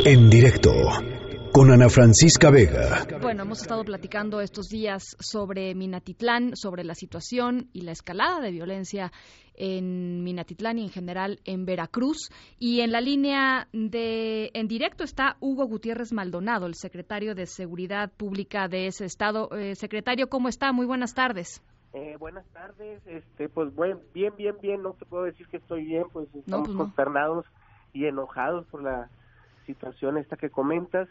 En directo con Ana Francisca Vega. Bueno, hemos estado platicando estos días sobre Minatitlán, sobre la situación y la escalada de violencia en Minatitlán y en general en Veracruz. Y en la línea de en directo está Hugo Gutiérrez Maldonado, el secretario de Seguridad Pública de ese estado. Eh, secretario, ¿cómo está? Muy buenas tardes. Eh, buenas tardes, este, pues bueno, bien, bien, bien, no te puedo decir que estoy bien, pues estamos pues consternados y enojados por la situación esta que comentas,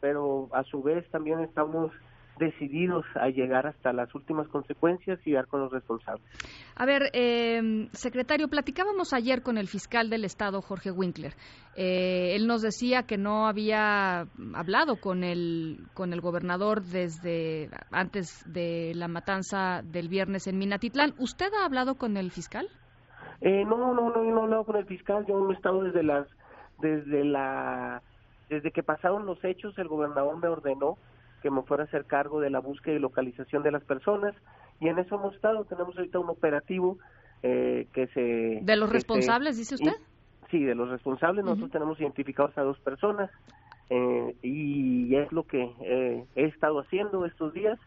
pero a su vez también estamos decididos a llegar hasta las últimas consecuencias y dar con los responsables. A ver, eh, secretario, platicábamos ayer con el fiscal del Estado, Jorge Winkler. Eh, él nos decía que no había hablado con el, con el gobernador desde antes de la matanza del viernes en Minatitlán. ¿Usted ha hablado con el fiscal? Eh, no, no, no, no, no he hablado con el fiscal. Yo no he estado desde las desde la desde que pasaron los hechos el gobernador me ordenó que me fuera a hacer cargo de la búsqueda y localización de las personas y en eso hemos estado. Tenemos ahorita un operativo eh, que se de los responsables dice usted sí de los responsables. Nosotros tenemos identificados a dos personas eh, y es lo que eh, he estado haciendo estos días.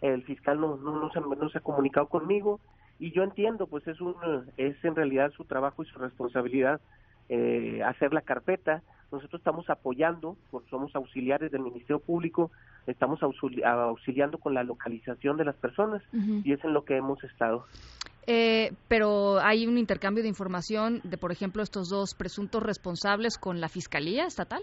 El fiscal no, no, no, se, no se ha comunicado conmigo y yo entiendo pues es un es en realidad su trabajo y su responsabilidad eh, hacer la carpeta. Nosotros estamos apoyando, porque somos auxiliares del Ministerio Público, estamos auxiliando con la localización de las personas y es en lo que hemos estado. Eh, pero hay un intercambio de información de, por ejemplo, estos dos presuntos responsables con la Fiscalía Estatal.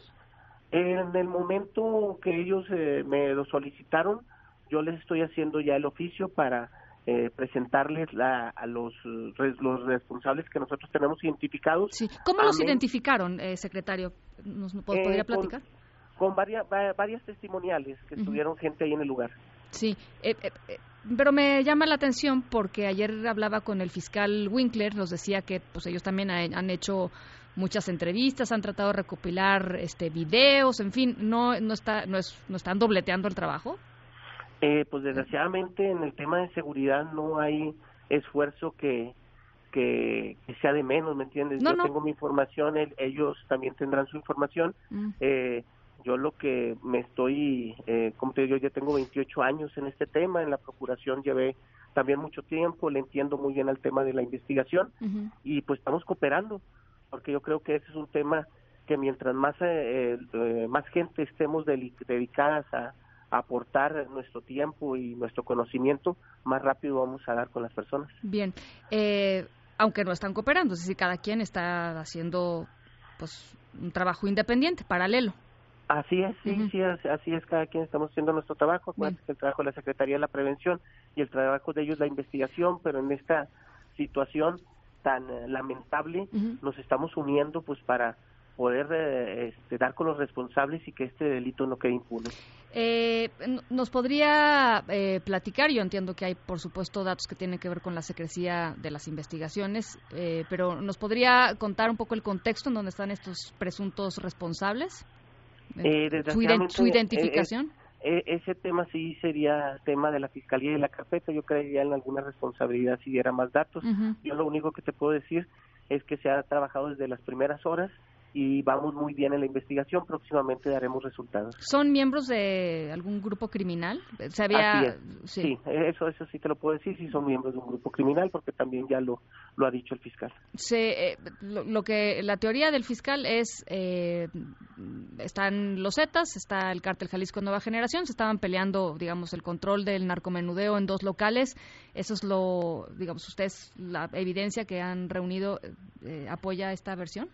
En el momento que ellos eh, me lo solicitaron, yo les estoy haciendo ya el oficio para eh, presentarles la, a los, los responsables que nosotros tenemos identificados. Sí. ¿Cómo los identificaron, eh, secretario? ¿Nos podría eh, platicar? Con, varias, varias testimoniales que estuvieron gente ahí en el lugar. Sí, pero me llama la atención porque ayer hablaba con el fiscal Winkler, nos decía que pues ellos también han, hecho muchas entrevistas, han tratado de recopilar este videos, en fin, no no está no es no están dobleteando el trabajo. Eh, pues desgraciadamente en el tema de seguridad no hay esfuerzo que, que, sea de menos, ¿me entiendes? yo tengo mi información, ellos también tendrán su información. Mm. Eh, yo lo que me estoy, eh, como te digo, yo ya tengo 28 años en este tema, en la procuración llevé también mucho tiempo, le entiendo muy bien al tema de la investigación y pues estamos cooperando, porque yo creo que ese es un tema que mientras más, eh, eh más gente estemos dedicadas a, aportar nuestro tiempo y nuestro conocimiento, más rápido vamos a dar con las personas. Bien, eh, aunque no están cooperando, es decir, cada quien está haciendo pues un trabajo independiente, paralelo. Así es, sí, sí, así es, cada quien estamos haciendo nuestro trabajo, el trabajo de la Secretaría de la Prevención y el trabajo de ellos la investigación, pero en esta situación tan eh, lamentable nos estamos uniendo pues para poder eh, este, dar con los responsables y que este delito no quede impune. Eh, ¿Nos podría eh, platicar? Yo entiendo que hay, por supuesto, datos que tienen que ver con la secrecía de las investigaciones, eh, pero ¿nos podría contar un poco el contexto en donde están estos presuntos responsables? ¿Su, identificación? ese tema sí sería tema de la Fiscalía y de la carpeta. Yo creería en alguna responsabilidad si diera más datos. Yo lo único que te puedo decir es que se ha trabajado desde las primeras horas y vamos muy bien en la investigación. Próximamente daremos resultados. ¿Son miembros de algún grupo criminal? ¿Se había... sí. eso, eso sí te lo puedo decir, sí son miembros de un grupo criminal, porque también ya lo, lo ha dicho el fiscal. Se, eh, lo, que la teoría del fiscal es, eh, están los Zetas, está el cártel Jalisco Nueva Generación, se estaban peleando, digamos, el control del narcomenudeo en dos locales. Eso es lo, digamos, ustedes, la evidencia que han reunido, eh, ¿apoya esta versión?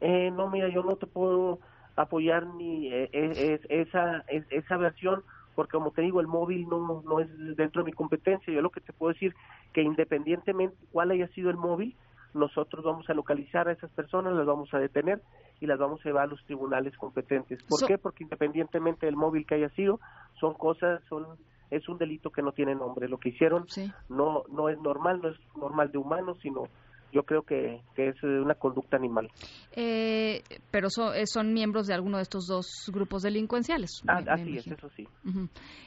Eh, no, mira, yo no te puedo apoyar ni eh, esa, esa versión porque como te digo, el móvil no, no es dentro de mi competencia. Yo lo que te puedo decir que independientemente cuál haya sido el móvil, nosotros vamos a localizar a esas personas, las vamos a detener y las vamos a llevar a los tribunales competentes. ¿Por qué? Porque independientemente del móvil que haya sido, son cosas, son es un delito que no tiene nombre. Lo que hicieron no no es normal, no es normal de humanos, sino yo creo que, es una conducta animal. Eh, pero eh, son miembros de alguno de estos dos grupos delincuenciales. Ah, así es, eso sí.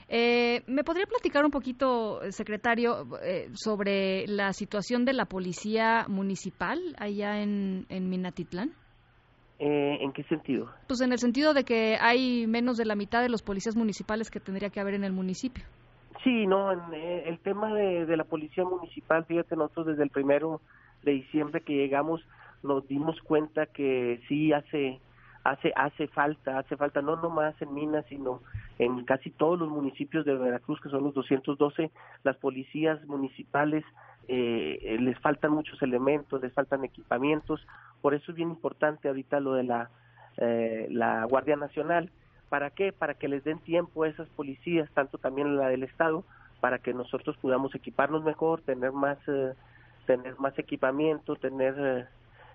Eh, ¿Me podría platicar un poquito, secretario, sobre la situación de la policía municipal allá en, en Minatitlán? Eh, ¿En qué sentido? Pues en el sentido de que hay menos de la mitad de los policías municipales que tendría que haber en el municipio. Sí, no, en, eh, el tema de, de la policía municipal, fíjate, nosotros desde el primero de diciembre que llegamos nos dimos cuenta que sí hace hace hace falta, hace falta no nomás en Minas, sino en casi todos los municipios de Veracruz, que son los 212, las policías municipales eh, les faltan muchos elementos, les faltan equipamientos, por eso es bien importante ahorita lo de la eh, la Guardia Nacional. ¿Para qué? Para que les den tiempo a esas policías, tanto también la del Estado, para que nosotros podamos equiparnos mejor, tener más eh, tener más equipamiento, tener eh,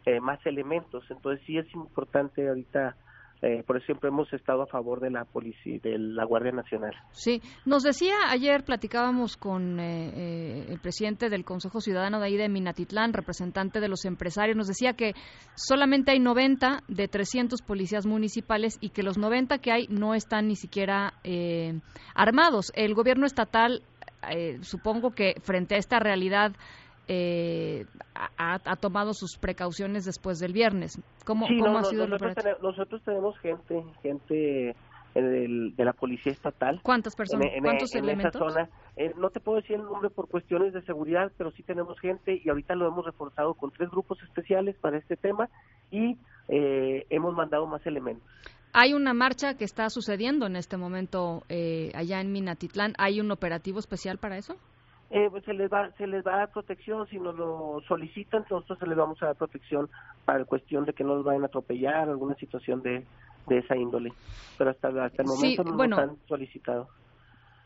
eh, más elementos. Entonces sí es importante ahorita eh, por siempre hemos estado a favor de la policía, de la Guardia Nacional. Sí, nos decía ayer, platicábamos con el presidente del Consejo Ciudadano de ahí de Minatitlán, representante de los empresarios, nos decía que solamente hay 90 de 300 policías municipales y que los 90 que hay no están ni siquiera armados. El gobierno estatal, supongo que frente a esta realidad, eh, ha, tomado sus precauciones después del viernes. ¿Cómo, ha sido nosotros, tenemos, nosotros tenemos gente, gente de la policía estatal. ¿Cuántas personas? En, ¿Cuántos elementos? esa zona. Eh, no te puedo decir el nombre por cuestiones de seguridad, pero sí tenemos gente y ahorita lo hemos reforzado con tres grupos especiales para este tema y eh, hemos mandado más elementos. Hay una marcha que está sucediendo en este momento eh, allá en Minatitlán. ¿Hay un operativo especial para eso? Eh, pues se les va se les va a dar protección si nos lo solicitan nosotros se les vamos a dar protección para la cuestión de que no nos vayan a atropellar alguna situación de, de esa índole pero hasta hasta el momento no nos han solicitado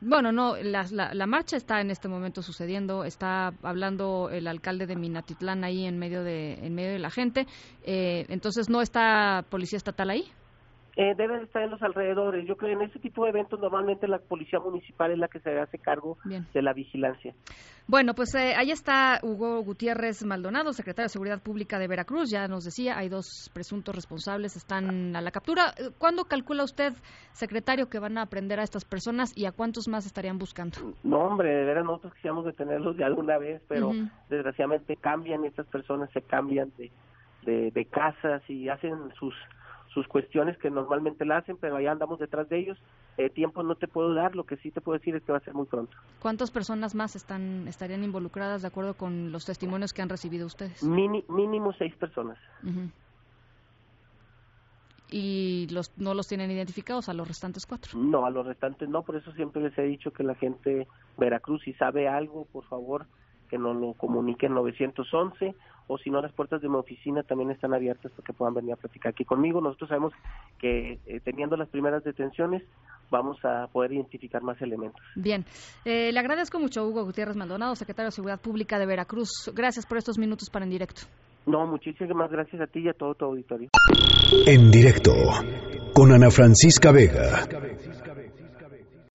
bueno, no, la, la, marcha está en este momento sucediendo. Está hablando el alcalde de Minatitlán ahí en medio de en medio de la gente. Eh, entonces, ¿no está policía estatal ahí? Eh, deben estar en los alrededores. Yo creo que en este tipo de eventos normalmente la policía municipal es la que se hace cargo de la vigilancia. Bueno, pues eh, ahí está Hugo Gutiérrez Maldonado, secretario de Seguridad Pública de Veracruz. Ya nos decía, hay dos presuntos responsables, están a la captura. ¿Cuándo calcula usted, secretario, que van a aprender a estas personas y a cuántos más estarían buscando? No, hombre, de veras nosotros quisiéramos detenerlos de alguna vez, pero desgraciadamente cambian estas personas, se cambian de, de casas y hacen sus sus cuestiones que normalmente la hacen, pero allá andamos detrás de ellos. Eh, tiempo no te puedo dar, lo que sí te puedo decir es que va a ser muy pronto. ¿Cuántas personas más están estarían involucradas de acuerdo con los testimonios que han recibido ustedes? mínimo seis personas. ¿Y los, no los tienen identificados a los restantes cuatro? No, a los restantes no, por eso siempre les he dicho que la gente Veracruz, si sabe algo, por favor, que nos lo comunique en 911 o si no las puertas de mi oficina también están abiertas para que puedan venir a platicar aquí conmigo. Nosotros sabemos que eh, teniendo las primeras detenciones vamos a poder identificar más elementos. Bien, eh, le agradezco mucho Hugo Gutiérrez Maldonado, secretario de Seguridad Pública de Veracruz. Gracias por estos minutos para En Directo. No, muchísimas gracias a ti y a todo tu auditorio. En Directo, con Ana Francisca Vega.